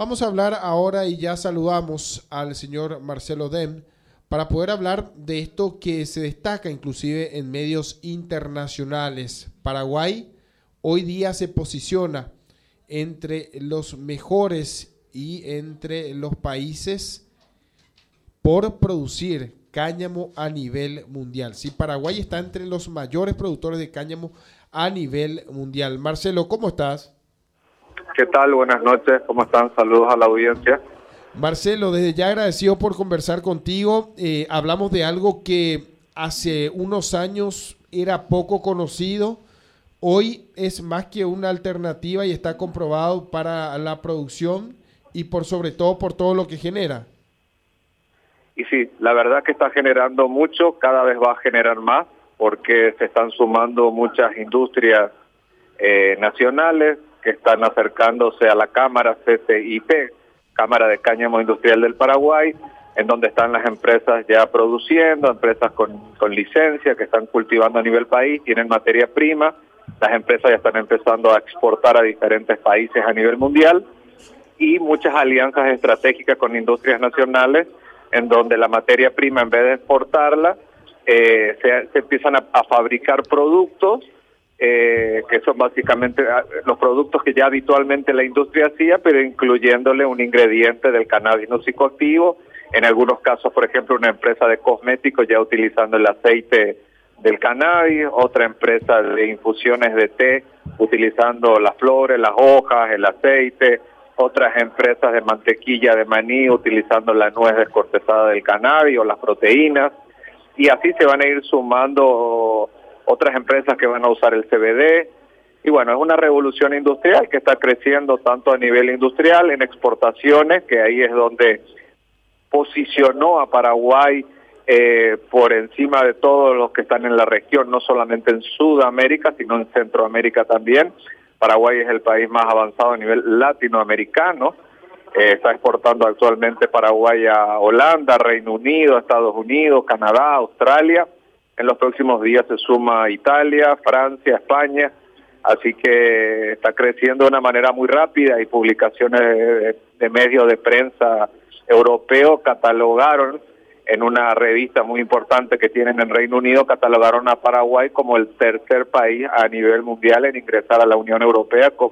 Vamos a hablar ahora y ya saludamos al señor Marcelo Dem para poder hablar de esto que se destaca inclusive en medios internacionales. Paraguay hoy día se posiciona entre los mejores y entre los países por producir cáñamo a nivel mundial. Sí, Paraguay está entre los mayores productores de cáñamo a nivel mundial. Marcelo, ¿cómo estás? ¿Qué tal? Buenas noches, ¿cómo están? Saludos a la audiencia. Marcelo, desde ya agradecido por conversar contigo. Eh, hablamos de algo que hace unos años era poco conocido. Hoy es más que una alternativa y está comprobado para la producción y por sobre todo por todo lo que genera. Y sí, la verdad que está generando mucho, cada vez va a generar más, porque se están sumando muchas industrias eh, nacionales que están acercándose a la Cámara CCIP, Cámara de Cáñamo Industrial del Paraguay, en donde están las empresas ya produciendo, empresas con, con licencia que están cultivando a nivel país, tienen materia prima, las empresas ya están empezando a exportar a diferentes países a nivel mundial. Y muchas alianzas estratégicas con industrias nacionales en donde la materia prima en vez de exportarla eh, se, empiezan a, fabricar productos eh, que son básicamente ah, los productos que ya habitualmente la industria hacía, pero incluyéndole un ingrediente del cannabis no psicoactivo. En algunos casos, por ejemplo, una empresa de cosméticos ya utilizando el aceite del cannabis, otra empresa de infusiones de té utilizando las flores, las hojas, el aceite, otras empresas de mantequilla de maní utilizando la nuez descortezada del cannabis o las proteínas, y así se van a ir sumando otras empresas que van a usar el CBD. Y bueno, es una revolución industrial que está creciendo tanto a nivel industrial, en exportaciones, que ahí es donde posicionó a Paraguay eh, por encima de todos los que están en la región, no solamente en Sudamérica, sino en Centroamérica también. Paraguay es el país más avanzado a nivel latinoamericano. Eh, está exportando actualmente Paraguay a Holanda, Reino Unido, Estados Unidos, Canadá, Australia. En los próximos días se suma Italia, Francia, España. Así que está creciendo de una manera muy rápida y publicaciones de, medios de prensa europeos catalogaron en una revista muy importante que tienen en Reino Unido, catalogaron a Paraguay como el tercer país a nivel mundial en ingresar a la Unión Europea con,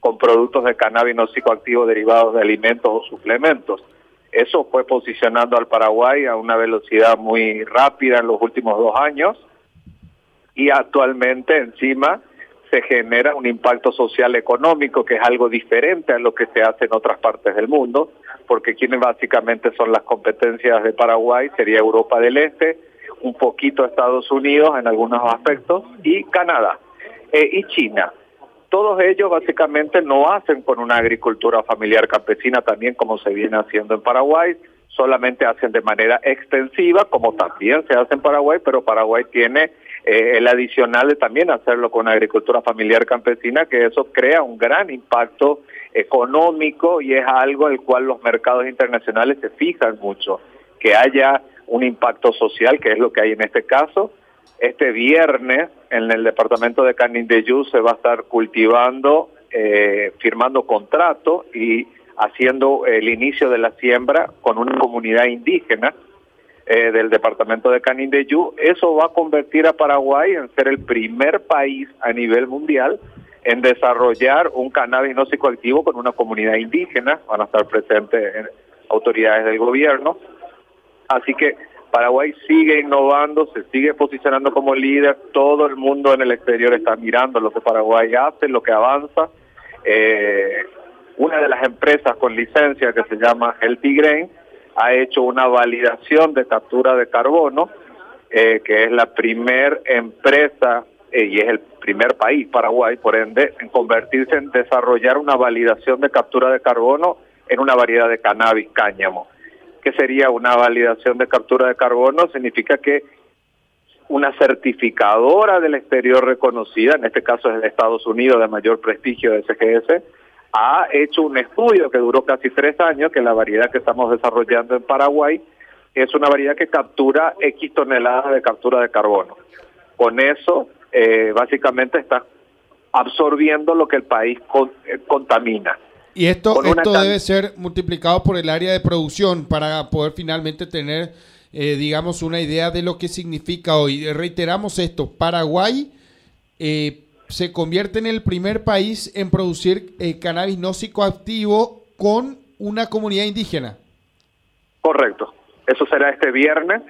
con productos de cannabis no psicoactivo derivados de alimentos o suplementos. Eso fue posicionando al Paraguay a una velocidad muy rápida en los últimos dos años y actualmente encima se genera un impacto social económico que es algo diferente a lo que se hace en otras partes del mundo porque quienes básicamente son las competencias de Paraguay sería Europa del Este, un poquito Estados Unidos en algunos aspectos y Canadá eh, y China. Todos ellos básicamente no hacen con una agricultura familiar campesina también como se viene haciendo en Paraguay, solamente hacen de manera extensiva como también se hace en Paraguay, pero Paraguay tiene eh, el adicional de también hacerlo con agricultura familiar campesina, que eso crea un gran impacto económico y es algo al cual los mercados internacionales se fijan mucho, que haya un impacto social, que es lo que hay en este caso. Este viernes en el departamento de Canindeyú se va a estar cultivando, eh, firmando contrato y haciendo el inicio de la siembra con una comunidad indígena eh, del departamento de Canindeyú. Eso va a convertir a Paraguay en ser el primer país a nivel mundial en desarrollar un cannabis no psicoactivo con una comunidad indígena, van a estar presentes autoridades del gobierno. Así que Paraguay sigue innovando, se sigue posicionando como líder, todo el mundo en el exterior está mirando lo que Paraguay hace, lo que avanza. Eh, una de las empresas con licencia que se llama El Tigrein ha hecho una validación de captura de carbono, eh, que es la primer empresa eh, y es el primer país, Paraguay, por ende, en convertirse en desarrollar una validación de captura de carbono en una variedad de cannabis cáñamo. ¿Qué sería una validación de captura de carbono? Significa que una certificadora del exterior reconocida, en este caso es de Estados Unidos de mayor prestigio de SGS, ha hecho un estudio que duró casi tres años, que la variedad que estamos desarrollando en Paraguay es una variedad que captura X toneladas de captura de carbono. Con eso eh, básicamente está absorbiendo lo que el país eh, contamina. Y esto, esto debe ser multiplicado por el área de producción para poder finalmente tener, eh, digamos, una idea de lo que significa hoy. Reiteramos esto, Paraguay eh, se convierte en el primer país en producir eh, cannabis no psicoactivo con una comunidad indígena. Correcto, eso será este viernes.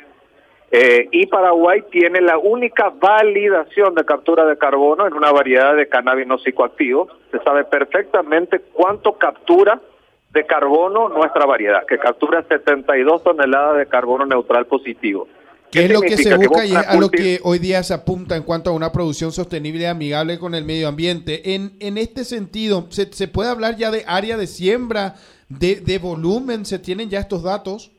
Y Paraguay tiene la única validación de captura de carbono en una variedad de cannabis no psicoactivo. Se sabe perfectamente cuánto captura de carbono nuestra variedad, que captura 72 toneladas de carbono neutral positivo. ¿Qué, es lo que se busca y a lo que hoy día se apunta en cuanto a una producción sostenible y amigable con el medio ambiente? En, en este sentido, ¿se, ¿se puede hablar ya de área de siembra, de, de volumen? ¿Se tienen ya estos datos?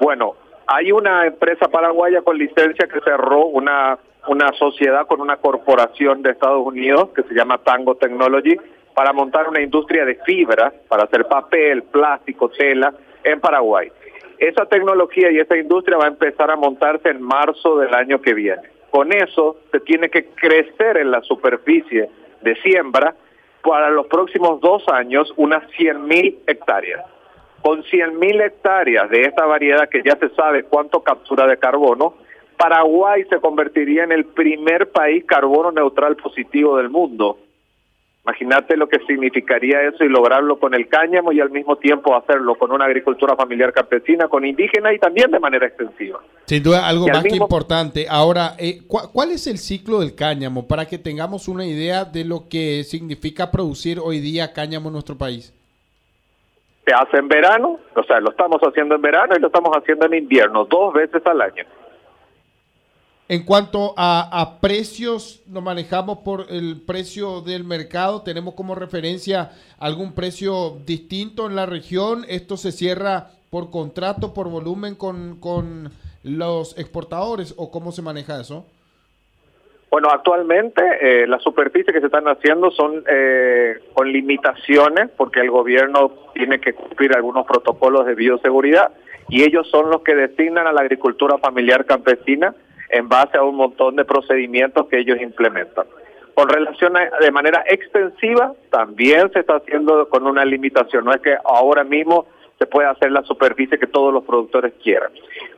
Bueno, hay una empresa paraguaya con licencia que cerró una, una sociedad con una corporación de Estados Unidos que se llama Tango Technology para montar una industria de fibra, para hacer papel, plástico, tela en Paraguay. Esa tecnología y esa industria va a empezar a montarse en marzo del año que viene. Con eso se tiene que crecer en la superficie de siembra para los próximos dos años unas 100.000 hectáreas. Con 100.000 hectáreas de esta variedad que ya se sabe cuánto captura de carbono, Paraguay se convertiría en el primer país carbono neutral positivo del mundo Imagínate lo que significaría eso y lograrlo con el cáñamo y al mismo tiempo hacerlo con una agricultura familiar campesina, con indígena y también de manera extensiva. Sin duda, algo más que importante. Ahora, eh, ¿cuál es el ciclo del cáñamo para que tengamos una idea de lo que significa producir hoy día cáñamo en nuestro país? Se hace en verano, o sea, lo estamos haciendo en verano y lo estamos haciendo en invierno, dos veces al año. En cuanto a, precios, nos manejamos por el precio del mercado. Tenemos como referencia algún precio distinto en la región. Esto se cierra por contrato, por volumen con, con los exportadores o cómo se maneja eso? Bueno, actualmente eh, las superficies que se están haciendo son eh, con limitaciones porque el gobierno tiene que cumplir algunos protocolos de bioseguridad y ellos son los que designan a la agricultura familiar campesina en base a un montón de procedimientos que ellos implementan. Con relación de manera extensiva, también se está haciendo con una limitación. No es que ahora mismo se puede hacer la superficie que todos los productores quieran.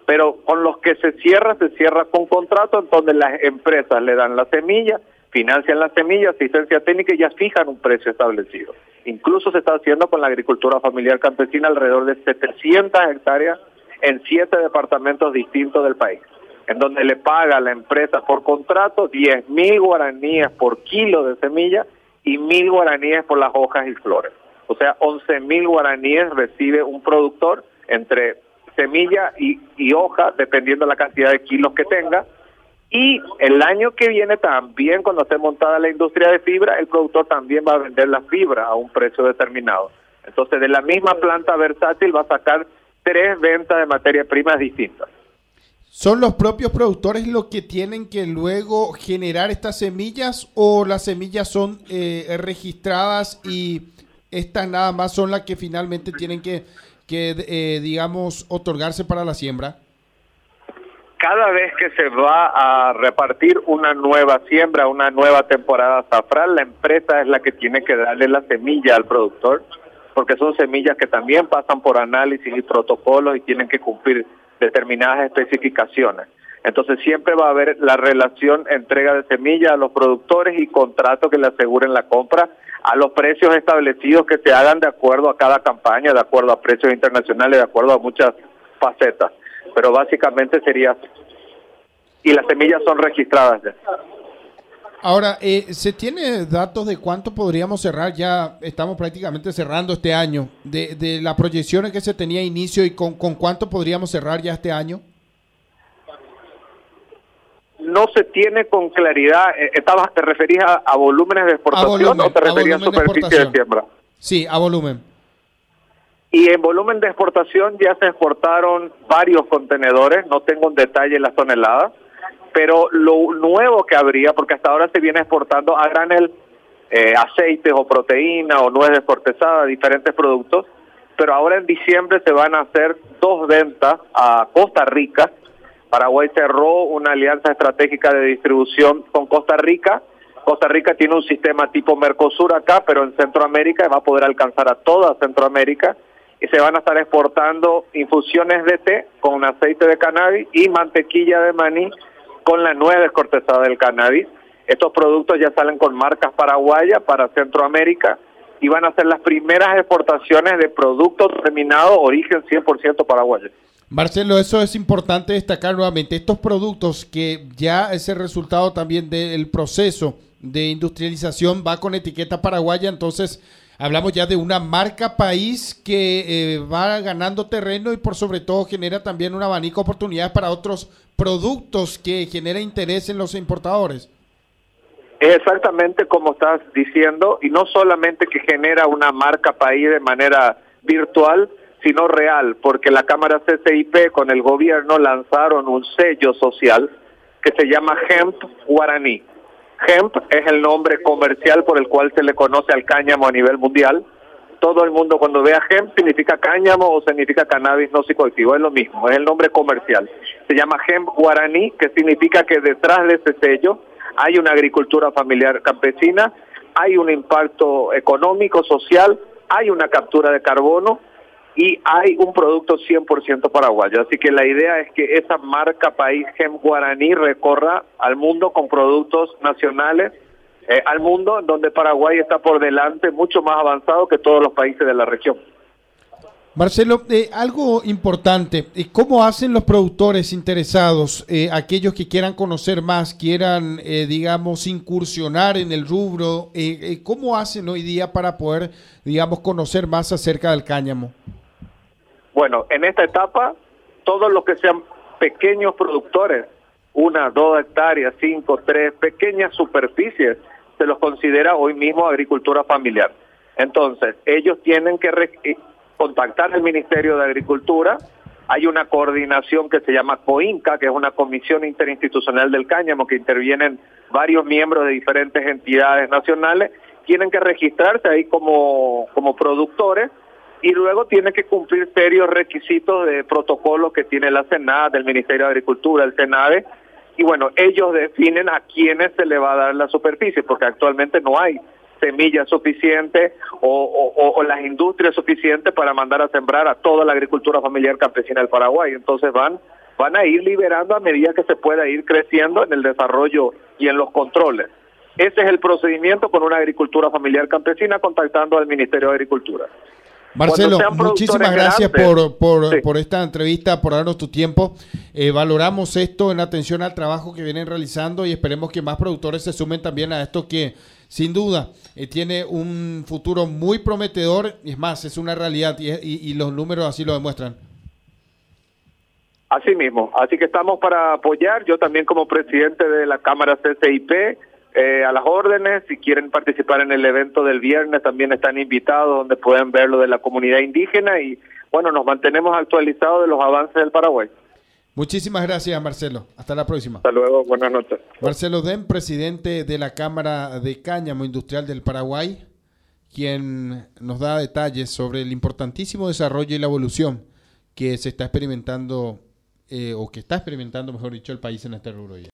Pero con los que se cierra, se cierra con contrato, en donde las empresas le dan la semilla, financian la semilla, asistencia técnica y ya fijan un precio establecido. Incluso se está haciendo con la agricultura familiar campesina alrededor de 700 hectáreas en siete departamentos distintos del país en donde le paga a la empresa por contrato 10 mil guaraníes por kilo de semilla y mil guaraníes por las hojas y flores. O sea, 11 mil guaraníes recibe un productor entre semilla y, y hoja, dependiendo de la cantidad de kilos que tenga. Y el año que viene también, cuando esté montada la industria de fibra, el productor también va a vender la fibra a un precio determinado. Entonces, de la misma planta versátil va a sacar tres ventas de materias primas distintas. ¿Son los propios productores los que tienen que luego generar estas semillas o las semillas son eh, registradas y estas nada más son las que finalmente tienen que, que eh, digamos, otorgarse para la siembra? Cada vez que se va a repartir una nueva siembra, una nueva temporada safral, la empresa es la que tiene que darle la semilla al productor, porque son semillas que también pasan por análisis y protocolos y tienen que cumplir determinadas especificaciones. Entonces siempre va a haber la relación entrega de semillas a los productores y contratos que le aseguren la compra a los precios establecidos que se hagan de acuerdo a cada campaña, de acuerdo a precios internacionales, de acuerdo a muchas facetas. Pero básicamente sería Y las semillas son registradas ya. Ahora, eh, ¿se tiene datos de cuánto podríamos cerrar? Ya estamos prácticamente cerrando este año, de, de las proyecciones que se tenía inicio y con, con cuánto podríamos cerrar ya este año. No se tiene con claridad. Eh, ¿Estabas, ¿Te referías a, volúmenes de exportación o te referías a, superficie de, siembra? Sí, a volumen. Y en volumen de exportación ya se exportaron varios contenedores, no tengo un detalle en las toneladas pero lo nuevo que habría, porque hasta ahora se viene exportando a granel eh, aceites o proteína o nueces cortesadas, diferentes productos, pero ahora en diciembre se van a hacer dos ventas a Costa Rica. Paraguay cerró una alianza estratégica de distribución con Costa Rica Costa Rica tiene un sistema tipo Mercosur acá, pero en Centroamérica va a poder alcanzar a toda Centroamérica y se van a estar exportando infusiones de té con aceite de cannabis y mantequilla de maní con la nueva descortezada del cannabis. Estos productos ya salen con marcas paraguayas para Centroamérica y van a ser las primeras exportaciones de productos terminados origen 100% paraguayo. Marcelo, eso es importante destacar nuevamente. Estos productos que ya es el resultado también del proceso de industrialización va con etiqueta paraguaya, entonces hablamos ya de una marca país que eh, va ganando terreno y por sobre todo genera también un abanico de oportunidades para otros productos que genera interés en los importadores. Es exactamente como estás diciendo, y no solamente que genera una marca país de manera virtual, sino real, porque la Cámara CCIP con el gobierno lanzaron un sello social que se llama Hemp Guaraní. Hemp es el nombre comercial por el cual se le conoce al cáñamo a nivel mundial. Todo el mundo cuando vea hemp significa cáñamo o significa cannabis no psicoactivo, es lo mismo, es el nombre comercial. Se llama Hemp Guaraní, que significa que detrás de ese sello hay una agricultura familiar campesina, hay un impacto económico, social, hay una captura de carbono y hay un producto 100% paraguayo. Así que la idea es que esa marca País Gem Guaraní recorra al mundo con productos nacionales, eh, al mundo donde Paraguay está por delante, mucho más avanzado que todos los países de la región. Marcelo, eh, algo importante, eh, ¿cómo hacen los productores interesados, eh, aquellos que quieran conocer más, quieran, digamos, incursionar en el rubro? ¿Cómo hacen hoy día para poder, digamos, conocer más acerca del cáñamo? Bueno, en esta etapa, todos los que sean pequeños productores, una, dos hectáreas, cinco, tres, pequeñas superficies, se los considera hoy mismo agricultura familiar. Entonces, ellos tienen que contactar al Ministerio de Agricultura. Hay una coordinación que se llama COINCA, que es una comisión interinstitucional del cáñamo, que intervienen varios miembros de diferentes entidades nacionales. Tienen que registrarse ahí como, como productores y luego tienen que cumplir serios requisitos de protocolos que tiene la Senada, del Ministerio de Agricultura, el SENADE, y bueno, ellos definen a quiénes se le va a dar la superficie, porque actualmente no hay semillas suficientes o, las industrias suficientes para mandar a sembrar a toda la agricultura familiar campesina del Paraguay. Entonces van, van a ir liberando a medida que se pueda ir creciendo en el desarrollo y en los controles. Ese es el procedimiento con una agricultura familiar campesina contactando al Ministerio de Agricultura. Marcelo, muchísimas gracias por, por, esta entrevista, por darnos tu tiempo. Eh, valoramos esto en atención al trabajo que vienen realizando y esperemos que más productores se sumen también a esto que sin duda eh, tiene un futuro muy prometedor. Y es más, es una realidad y, y, los números así lo demuestran. Así mismo, así que estamos para apoyar, yo también como presidente de la Cámara CCIP, eh, a las órdenes, si quieren participar en el evento del viernes también están invitados donde pueden ver lo de la comunidad indígena y bueno, nos mantenemos actualizados de los avances del Paraguay. Muchísimas gracias, Marcelo. Hasta la próxima. Hasta luego, buenas noches. Marcelo Den, presidente de la Cámara de Cáñamo Industrial del Paraguay, quien nos da detalles sobre el importantísimo desarrollo y la evolución que se está experimentando, eh, o que está experimentando, mejor dicho, el país en este rubro.